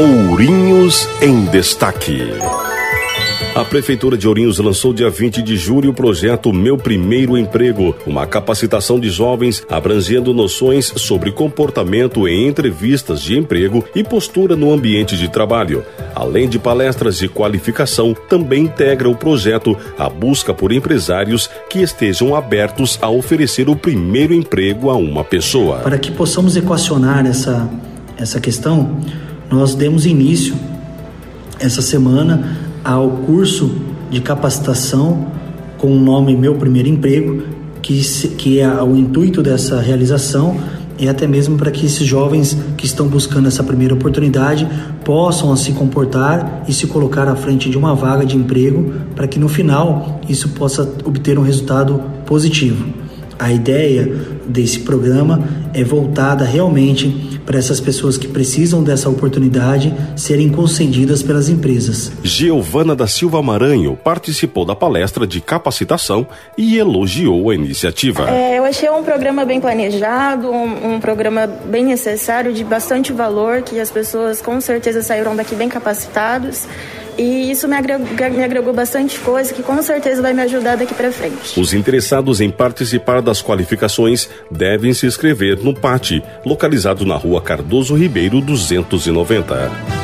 Ourinhos em Destaque. A Prefeitura de Ourinhos lançou dia 20 de julho o projeto Meu Primeiro Emprego, uma capacitação de jovens abrangendo noções sobre comportamento em entrevistas de emprego e postura no ambiente de trabalho. Além de palestras de qualificação, também integra o projeto a busca por empresários que estejam abertos a oferecer o primeiro emprego a uma pessoa. Para que possamos equacionar essa, essa questão, nós demos início essa semana ao curso de capacitação com o nome Meu Primeiro Emprego, que, que é o intuito dessa realização é até mesmo para que esses jovens que estão buscando essa primeira oportunidade possam se comportar e se colocar à frente de uma vaga de emprego para que no final isso possa obter um resultado positivo. A ideia desse programa é voltada realmente para essas pessoas que precisam dessa oportunidade serem concedidas pelas empresas. Giovana da Silva Maranho participou da palestra de capacitação e elogiou a iniciativa. É, eu achei um programa bem planejado, um, um programa bem necessário, de bastante valor, que as pessoas com certeza saíram daqui bem capacitados. E isso me agregou, me agregou bastante coisa que com certeza vai me ajudar daqui para frente. Os interessados em participar das qualificações devem se inscrever no PAT, localizado na rua Cardoso Ribeiro 290.